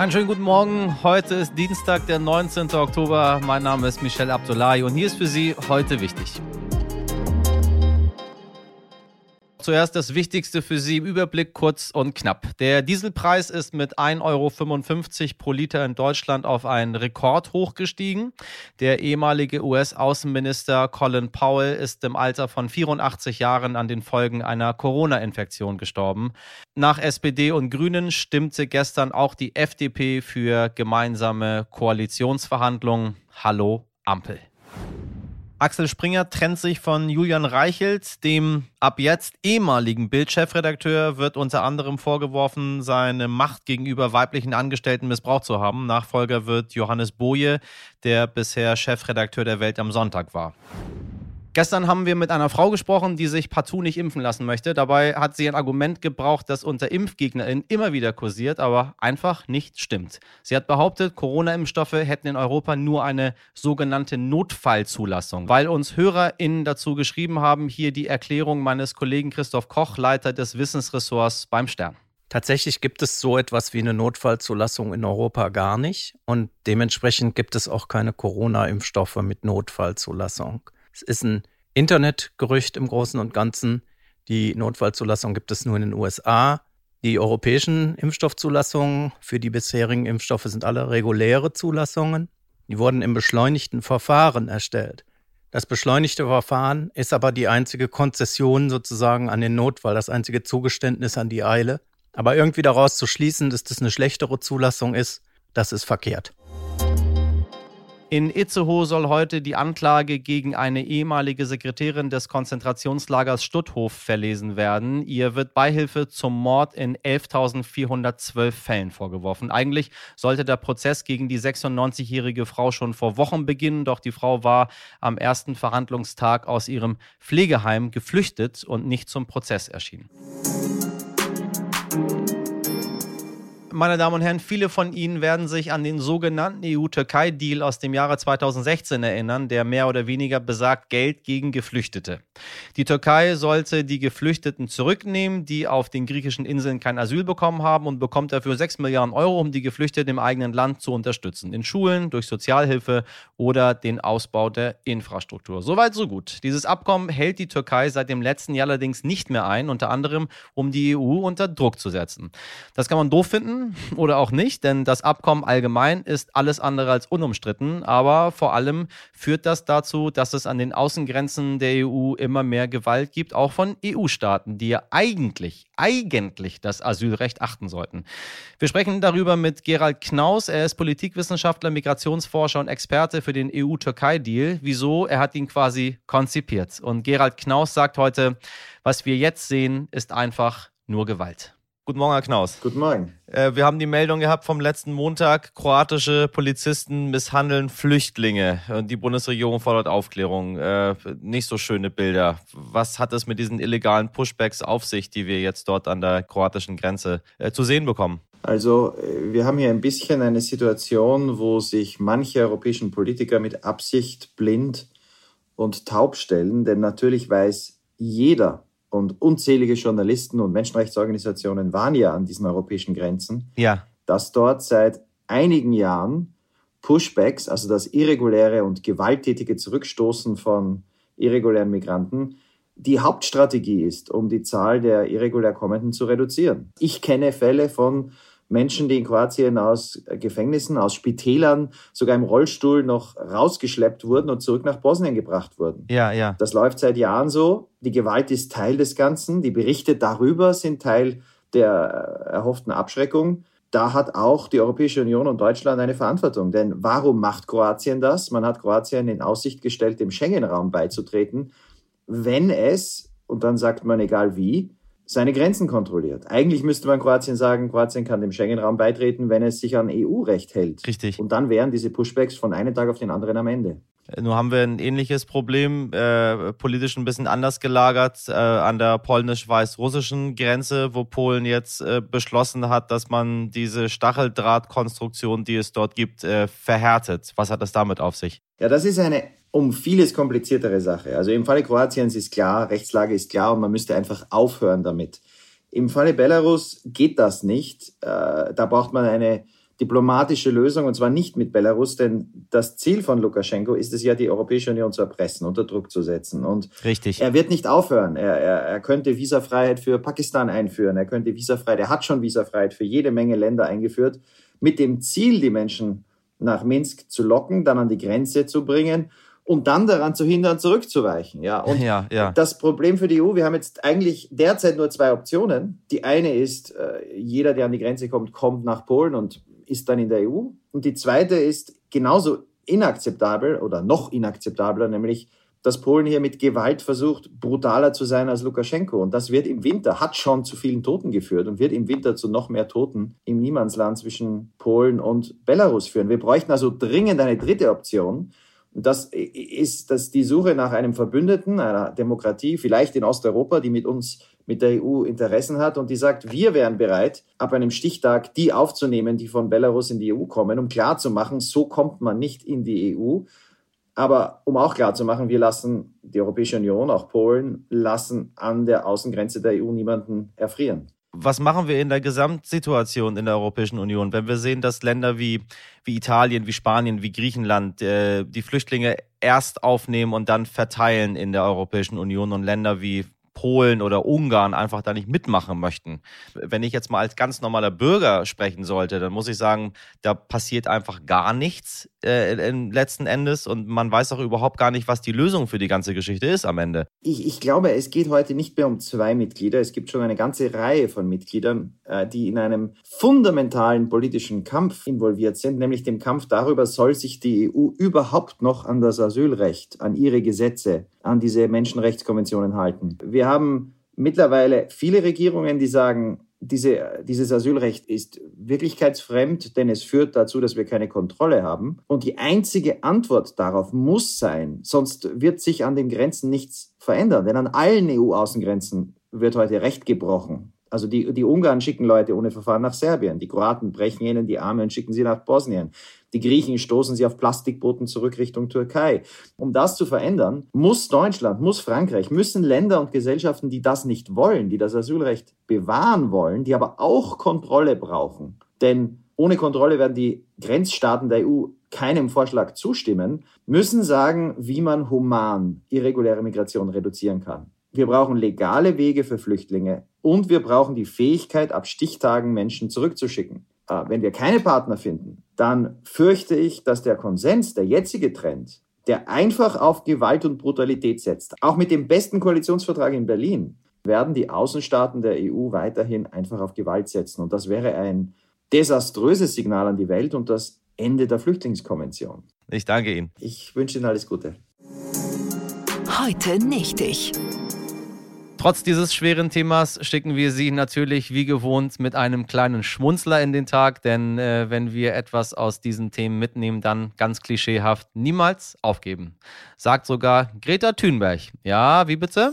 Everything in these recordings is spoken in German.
Einen schönen guten Morgen. Heute ist Dienstag, der 19. Oktober. Mein Name ist Michel Abdullahi und hier ist für Sie heute wichtig. Zuerst das Wichtigste für Sie im Überblick kurz und knapp. Der Dieselpreis ist mit 1,55 Euro pro Liter in Deutschland auf einen Rekord hochgestiegen. Der ehemalige US-Außenminister Colin Powell ist im Alter von 84 Jahren an den Folgen einer Corona-Infektion gestorben. Nach SPD und Grünen stimmte gestern auch die FDP für gemeinsame Koalitionsverhandlungen. Hallo Ampel. Axel Springer trennt sich von Julian Reichelt, dem ab jetzt ehemaligen Bild-Chefredakteur, wird unter anderem vorgeworfen, seine Macht gegenüber weiblichen Angestellten missbraucht zu haben. Nachfolger wird Johannes Boje, der bisher Chefredakteur der Welt am Sonntag war. Gestern haben wir mit einer Frau gesprochen, die sich partout nicht impfen lassen möchte. Dabei hat sie ein Argument gebraucht, das unter ImpfgegnerInnen immer wieder kursiert, aber einfach nicht stimmt. Sie hat behauptet, Corona-Impfstoffe hätten in Europa nur eine sogenannte Notfallzulassung. Weil uns HörerInnen dazu geschrieben haben, hier die Erklärung meines Kollegen Christoph Koch, Leiter des Wissensressorts beim Stern. Tatsächlich gibt es so etwas wie eine Notfallzulassung in Europa gar nicht und dementsprechend gibt es auch keine Corona-Impfstoffe mit Notfallzulassung. Es ist ein Internetgerücht im Großen und Ganzen. Die Notfallzulassung gibt es nur in den USA. Die europäischen Impfstoffzulassungen für die bisherigen Impfstoffe sind alle reguläre Zulassungen. Die wurden im beschleunigten Verfahren erstellt. Das beschleunigte Verfahren ist aber die einzige Konzession sozusagen an den Notfall, das einzige Zugeständnis an die Eile. Aber irgendwie daraus zu schließen, dass das eine schlechtere Zulassung ist, das ist verkehrt. In Itzehoe soll heute die Anklage gegen eine ehemalige Sekretärin des Konzentrationslagers Stutthof verlesen werden. Ihr wird Beihilfe zum Mord in 11.412 Fällen vorgeworfen. Eigentlich sollte der Prozess gegen die 96-jährige Frau schon vor Wochen beginnen, doch die Frau war am ersten Verhandlungstag aus ihrem Pflegeheim geflüchtet und nicht zum Prozess erschienen meine Damen und Herren, viele von Ihnen werden sich an den sogenannten EU-Türkei-Deal aus dem Jahre 2016 erinnern, der mehr oder weniger besagt Geld gegen Geflüchtete. Die Türkei sollte die Geflüchteten zurücknehmen, die auf den griechischen Inseln kein Asyl bekommen haben und bekommt dafür 6 Milliarden Euro, um die Geflüchteten im eigenen Land zu unterstützen. In Schulen, durch Sozialhilfe oder den Ausbau der Infrastruktur. Soweit, so gut. Dieses Abkommen hält die Türkei seit dem letzten Jahr allerdings nicht mehr ein, unter anderem, um die EU unter Druck zu setzen. Das kann man doof finden oder auch nicht, denn das Abkommen allgemein ist alles andere als unumstritten, aber vor allem führt das dazu, dass es an den Außengrenzen der EU immer mehr Gewalt gibt, auch von EU-Staaten, die ja eigentlich, eigentlich das Asylrecht achten sollten. Wir sprechen darüber mit Gerald Knaus, er ist Politikwissenschaftler, Migrationsforscher und Experte für den EU-Türkei-Deal. Wieso? Er hat ihn quasi konzipiert. Und Gerald Knaus sagt heute, was wir jetzt sehen, ist einfach nur Gewalt. Guten Morgen, Herr Knaus. Guten Morgen. Äh, wir haben die Meldung gehabt vom letzten Montag, kroatische Polizisten misshandeln Flüchtlinge und die Bundesregierung fordert Aufklärung. Äh, nicht so schöne Bilder. Was hat es mit diesen illegalen Pushbacks auf sich, die wir jetzt dort an der kroatischen Grenze äh, zu sehen bekommen? Also wir haben hier ein bisschen eine Situation, wo sich manche europäischen Politiker mit Absicht blind und taub stellen, denn natürlich weiß jeder, und unzählige Journalisten und Menschenrechtsorganisationen waren ja an diesen europäischen Grenzen, ja. dass dort seit einigen Jahren Pushbacks, also das irreguläre und gewalttätige Zurückstoßen von irregulären Migranten, die Hauptstrategie ist, um die Zahl der irregulär Kommenden zu reduzieren. Ich kenne Fälle von Menschen, die in Kroatien aus Gefängnissen, aus Spitälern, sogar im Rollstuhl noch rausgeschleppt wurden und zurück nach Bosnien gebracht wurden. Ja, ja. Das läuft seit Jahren so. Die Gewalt ist Teil des Ganzen. Die Berichte darüber sind Teil der erhofften Abschreckung. Da hat auch die Europäische Union und Deutschland eine Verantwortung. Denn warum macht Kroatien das? Man hat Kroatien in Aussicht gestellt, dem Schengen-Raum beizutreten, wenn es, und dann sagt man egal wie, seine Grenzen kontrolliert. Eigentlich müsste man Kroatien sagen, Kroatien kann dem Schengen-Raum beitreten, wenn es sich an EU-Recht hält. Richtig. Und dann wären diese Pushbacks von einem Tag auf den anderen am Ende. Äh, Nur haben wir ein ähnliches Problem, äh, politisch ein bisschen anders gelagert, äh, an der polnisch-weiß-russischen Grenze, wo Polen jetzt äh, beschlossen hat, dass man diese Stacheldrahtkonstruktion, die es dort gibt, äh, verhärtet. Was hat das damit auf sich? Ja, das ist eine um vieles kompliziertere Sache. Also im Falle Kroatiens ist klar, Rechtslage ist klar und man müsste einfach aufhören damit. Im Falle Belarus geht das nicht. Äh, da braucht man eine diplomatische Lösung, und zwar nicht mit Belarus, denn das Ziel von Lukaschenko ist es ja, die Europäische Union zu erpressen, unter Druck zu setzen. Und Richtig. er wird nicht aufhören. Er, er, er könnte Visafreiheit für Pakistan einführen, er könnte Visafreiheit, er hat schon Visafreiheit für jede Menge Länder eingeführt, mit dem Ziel, die Menschen nach Minsk zu locken, dann an die Grenze zu bringen und dann daran zu hindern, zurückzuweichen. Ja, und ja, ja. das Problem für die EU, wir haben jetzt eigentlich derzeit nur zwei Optionen. Die eine ist, äh, jeder, der an die Grenze kommt, kommt nach Polen und ist dann in der EU. Und die zweite ist genauso inakzeptabel oder noch inakzeptabler, nämlich dass Polen hier mit Gewalt versucht, brutaler zu sein als Lukaschenko. Und das wird im Winter, hat schon zu vielen Toten geführt und wird im Winter zu noch mehr Toten im Niemandsland zwischen Polen und Belarus führen. Wir bräuchten also dringend eine dritte Option. Das ist dass die Suche nach einem Verbündeten, einer Demokratie, vielleicht in Osteuropa, die mit uns, mit der EU Interessen hat und die sagt, wir wären bereit, ab einem Stichtag die aufzunehmen, die von Belarus in die EU kommen, um klarzumachen, so kommt man nicht in die EU. Aber um auch klarzumachen, wir lassen die Europäische Union, auch Polen, lassen an der Außengrenze der EU niemanden erfrieren was machen wir in der Gesamtsituation in der Europäischen Union, wenn wir sehen, dass Länder wie, wie Italien, wie Spanien, wie Griechenland äh, die Flüchtlinge erst aufnehmen und dann verteilen in der Europäischen Union und Länder wie Polen oder Ungarn einfach da nicht mitmachen möchten. Wenn ich jetzt mal als ganz normaler Bürger sprechen sollte, dann muss ich sagen, da passiert einfach gar nichts äh, letzten Endes und man weiß auch überhaupt gar nicht, was die Lösung für die ganze Geschichte ist am Ende. Ich, ich glaube, es geht heute nicht mehr um zwei Mitglieder. Es gibt schon eine ganze Reihe von Mitgliedern, äh, die in einem fundamentalen politischen Kampf involviert sind, nämlich dem Kampf darüber, soll sich die EU überhaupt noch an das Asylrecht, an ihre Gesetze, an diese Menschenrechtskonventionen halten. Wir haben mittlerweile viele Regierungen, die sagen, diese, dieses Asylrecht ist wirklichkeitsfremd, denn es führt dazu, dass wir keine Kontrolle haben. Und die einzige Antwort darauf muss sein, sonst wird sich an den Grenzen nichts verändern. Denn an allen EU-Außengrenzen wird heute Recht gebrochen. Also die, die Ungarn schicken Leute ohne Verfahren nach Serbien, die Kroaten brechen ihnen die Arme und schicken sie nach Bosnien. Die Griechen stoßen sie auf Plastikbooten zurück Richtung Türkei. Um das zu verändern, muss Deutschland, muss Frankreich, müssen Länder und Gesellschaften, die das nicht wollen, die das Asylrecht bewahren wollen, die aber auch Kontrolle brauchen. Denn ohne Kontrolle werden die Grenzstaaten der EU keinem Vorschlag zustimmen, müssen sagen, wie man human irreguläre Migration reduzieren kann. Wir brauchen legale Wege für Flüchtlinge und wir brauchen die Fähigkeit, ab Stichtagen Menschen zurückzuschicken. Äh, wenn wir keine Partner finden, dann fürchte ich, dass der Konsens, der jetzige Trend, der einfach auf Gewalt und Brutalität setzt, auch mit dem besten Koalitionsvertrag in Berlin, werden die Außenstaaten der EU weiterhin einfach auf Gewalt setzen. Und das wäre ein desaströses Signal an die Welt und das Ende der Flüchtlingskonvention. Ich danke Ihnen. Ich wünsche Ihnen alles Gute. Heute nicht ich. Trotz dieses schweren Themas schicken wir Sie natürlich wie gewohnt mit einem kleinen Schmunzler in den Tag, denn äh, wenn wir etwas aus diesen Themen mitnehmen, dann ganz klischeehaft niemals aufgeben. Sagt sogar Greta Thunberg. Ja, wie bitte?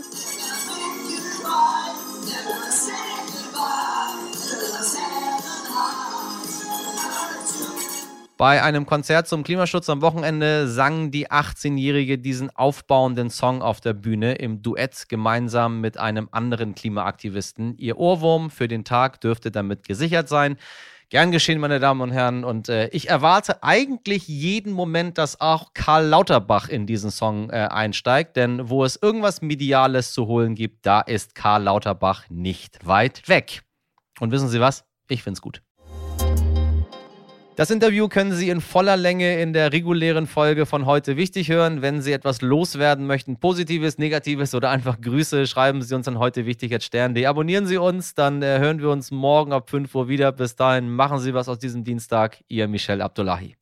Bei einem Konzert zum Klimaschutz am Wochenende sang die 18-Jährige diesen aufbauenden Song auf der Bühne im Duett gemeinsam mit einem anderen Klimaaktivisten. Ihr Ohrwurm für den Tag dürfte damit gesichert sein. Gern geschehen, meine Damen und Herren. Und äh, ich erwarte eigentlich jeden Moment, dass auch Karl Lauterbach in diesen Song äh, einsteigt. Denn wo es irgendwas Mediales zu holen gibt, da ist Karl Lauterbach nicht weit weg. Und wissen Sie was? Ich find's gut. Das Interview können Sie in voller Länge in der regulären Folge von heute wichtig hören. Wenn Sie etwas loswerden möchten, positives, negatives oder einfach Grüße, schreiben Sie uns an heute wichtig at stern.de. Abonnieren Sie uns, dann äh, hören wir uns morgen ab 5 Uhr wieder. Bis dahin machen Sie was aus diesem Dienstag. Ihr Michel Abdullahi.